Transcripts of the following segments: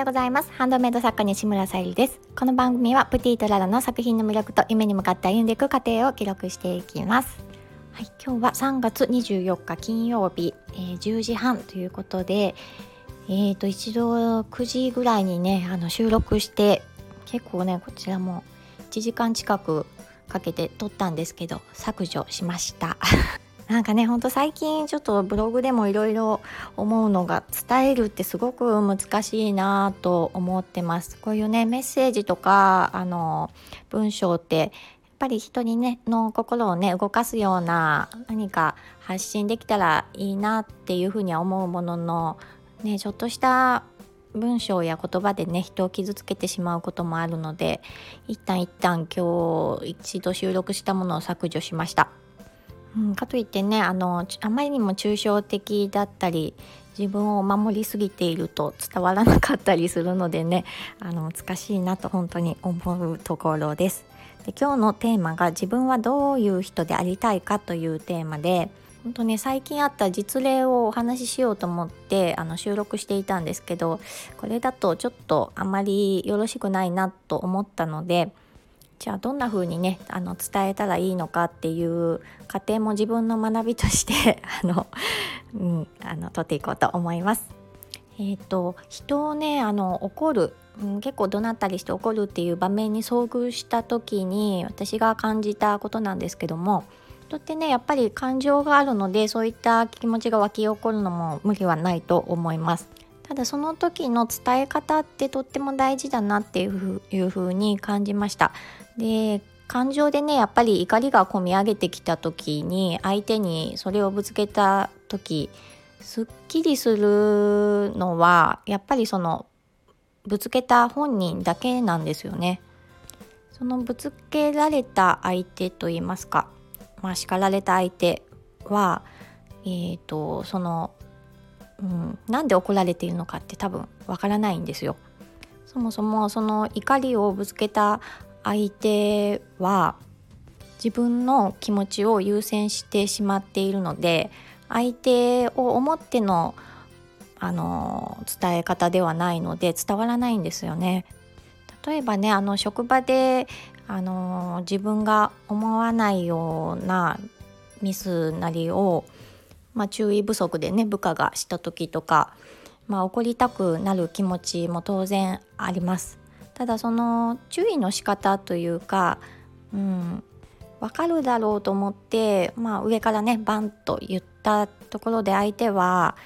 ようございます。ハンドメイド作家西村さゆりです。この番組はプティとララの作品の魅力と夢に向かって歩んでいく過程を記録していきます。はい、今日は3月24日金曜日、えー、10時半ということでえーと一度9時ぐらいにねあの収録して結構ねこちらも1時間近くかけて撮ったんですけど削除しました。なんかねほんと最近ちょっとブログでもいろいろ思うのが伝えるってすごく難しいなと思ってますこういうねメッセージとかあの文章ってやっぱり人にねの心をね動かすような何か発信できたらいいなっていうふうには思うもののねちょっとした文章や言葉でね人を傷つけてしまうこともあるので一旦一旦今日一度収録したものを削除しました。うん、かといってねあのあまりにも抽象的だったり自分を守りすぎていると伝わらなかったりするのでね あの難しいなと本当に思うところです。で今日のテーマが自分はどういう人でありたいかというテーマで本当ね最近あった実例をお話ししようと思ってあの収録していたんですけどこれだとちょっとあまりよろしくないなと思ったのでじゃあどんな風にねあの伝えたらいいのかっていう過程も自分の学びとして あの、うん、あの取っていこうと思います。えーと、人をねあの怒る、うん、結構怒鳴ったりして怒るっていう場面に遭遇した時に私が感じたことなんですけども人ってねやっぱり感情があるのでそういった気持ちが湧き起こるのも無理はないと思います。ただその時の伝え方ってとっても大事だなっていうふうに感じましたで感情でねやっぱり怒りがこみ上げてきた時に相手にそれをぶつけた時すっきりするのはやっぱりそのぶつけた本人だけなんですよね。そのぶつけられた相手といいますか、まあ、叱られた相手は、えーと、その、うん、なんで怒られているのかって多分わからないんですよ。そもそもその怒りをぶつけた相手は自分の気持ちを優先してしまっているので相手を思ってのあの伝え方ではないので伝わらないんですよね。例えばねあの職場であの自分が思わないようなミスなりを、まあ、注意不足でね部下がした時とか、まあ、怒りたくなる気持ちも当然あります。ただその注意の仕方というか、うん、分かるだろうと思って、まあ、上からねバンと言ったところで相手は、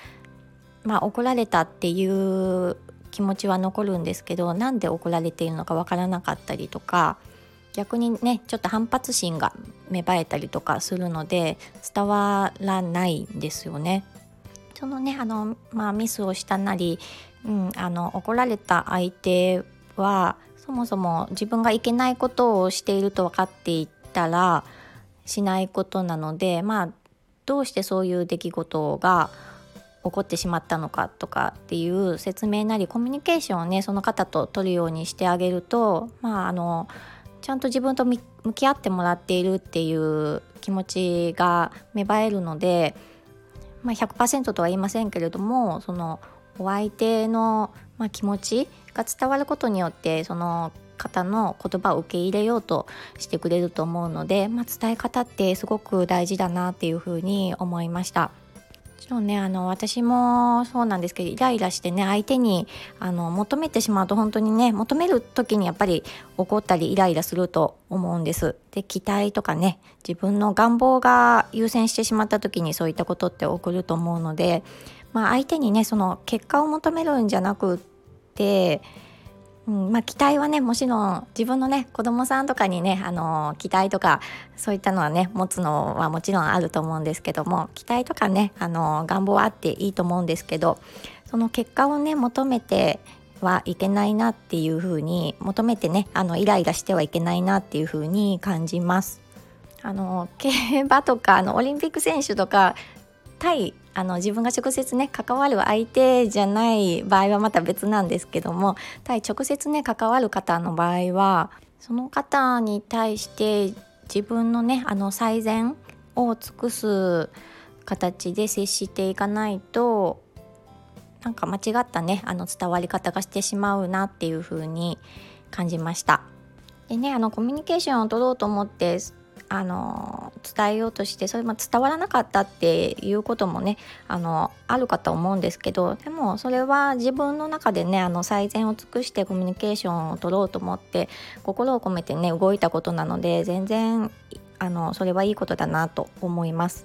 まあ、怒られたっていう気持ちは残るんですけどなんで怒られているのか分からなかったりとか逆にねちょっと反発心が芽生えたりとかするので伝わらないんですよね。そのねあの、まあ、ミスをしたなり、うん、あの怒られた相手はそもそも自分がいけないことをしていると分かっていたらしないことなのでまあどうしてそういう出来事が起こってしまったのかとかっていう説明なりコミュニケーションをねその方と取るようにしてあげるとまああのちゃんと自分と向き合ってもらっているっていう気持ちが芽生えるので、まあ、100%とは言いませんけれどもそのお相手の、ま、気持ちが伝わることによってその方の言葉を受け入れようとしてくれると思うので、まあ、伝え方ってすごく大事だなっていうふうに思いました。もちろんねあの私もそうなんですけどイライラしてね相手にあの求めてしまうと本当にね求める時にやっぱり怒ったりイライラすると思うんです。で期待とかね自分の願望が優先してしまった時にそういったことって起こると思うので、まあ、相手にねその結果を求めるんじゃなくってうんまあ、期待はねもちろん自分のね子供さんとかにねあの期待とかそういったのはね持つのはもちろんあると思うんですけども期待とかねあの願望はあっていいと思うんですけどその結果をね求めてはいけないなっていうふうに求めてねあのイライラしてはいけないなっていうふうに感じます。あの競馬とかあのオリンピック選手とか対あの自分が直接ね関わる相手じゃない場合はまた別なんですけども対直接ね関わる方の場合はその方に対して自分のねあの最善を尽くす形で接していかないとなんか間違ったねあの伝わり方がしてしまうなっていう風に感じました。でねあのコミュニケーションを取ろうと思ってあの伝えようとしてそれも伝わらなかったっていうこともねあのあるかと思うんですけどでもそれは自分の中でねあの最善を尽くしてコミュニケーションを取ろうと思って心を込めてね動いたことなので全然あのそれはいいことだなと思います。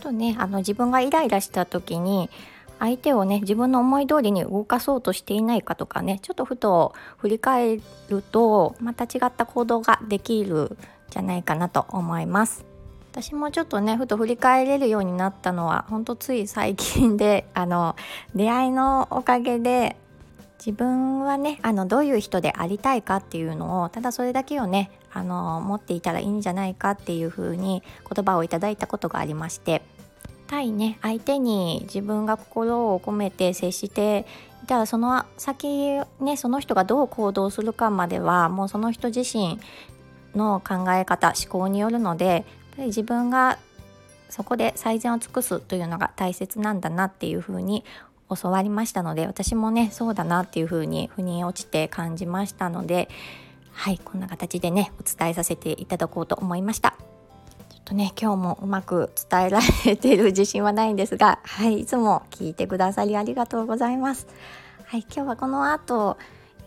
とねあの自分がイライラした時に相手をね自分の思い通りに動かそうとしていないかとかねちょっとふと振り返るとまた違った行動ができるじゃないかなと思います。私もちょっとねふと振り返れるようになったのはほんとつい最近で あの出会いのおかげで自分はねあのどういう人でありたいかっていうのをただそれだけをねあの持っていたらいいんじゃないかっていう風に言葉をいただいたことがありまして対ね相手に自分が心を込めて接していたらその先ねその人がどう行動するかまではもうその人自身の考え方思考によるのでやっぱり自分がそこで最善を尽くすというのが大切なんだなっていうふうに教わりましたので私もねそうだなっていうふうに腑に落ちて感じましたのではいこんな形でねお伝えさせていただこうと思いました。ちょっとね今日もうまく伝えられている自信はないんですがはいいつも聞いてくださりありがとうございます。はい今日はこの後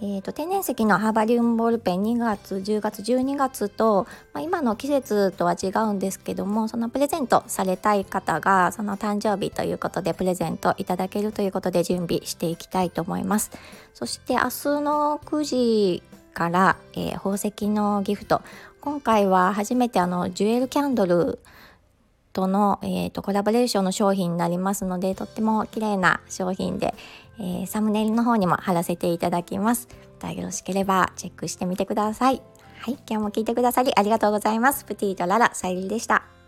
えーと、天然石のハーバリウムボールペン2月10月12月と、まあ、今の季節とは違うんですけどもそのプレゼントされたい方がその誕生日ということでプレゼントいただけるということで準備していきたいと思います。そして明日の9時から、えー、宝石のギフト。今回は初めてあのジュエルキャンドルとの、えーと、コラボレーションの商品になりますのでとっても綺麗な商品で、えー、サムネイルの方にも貼らせていただきます。またよろしければチェックしてみてください。はい今日も聞いてくださりありがとうございます。プティとララさゆりでした。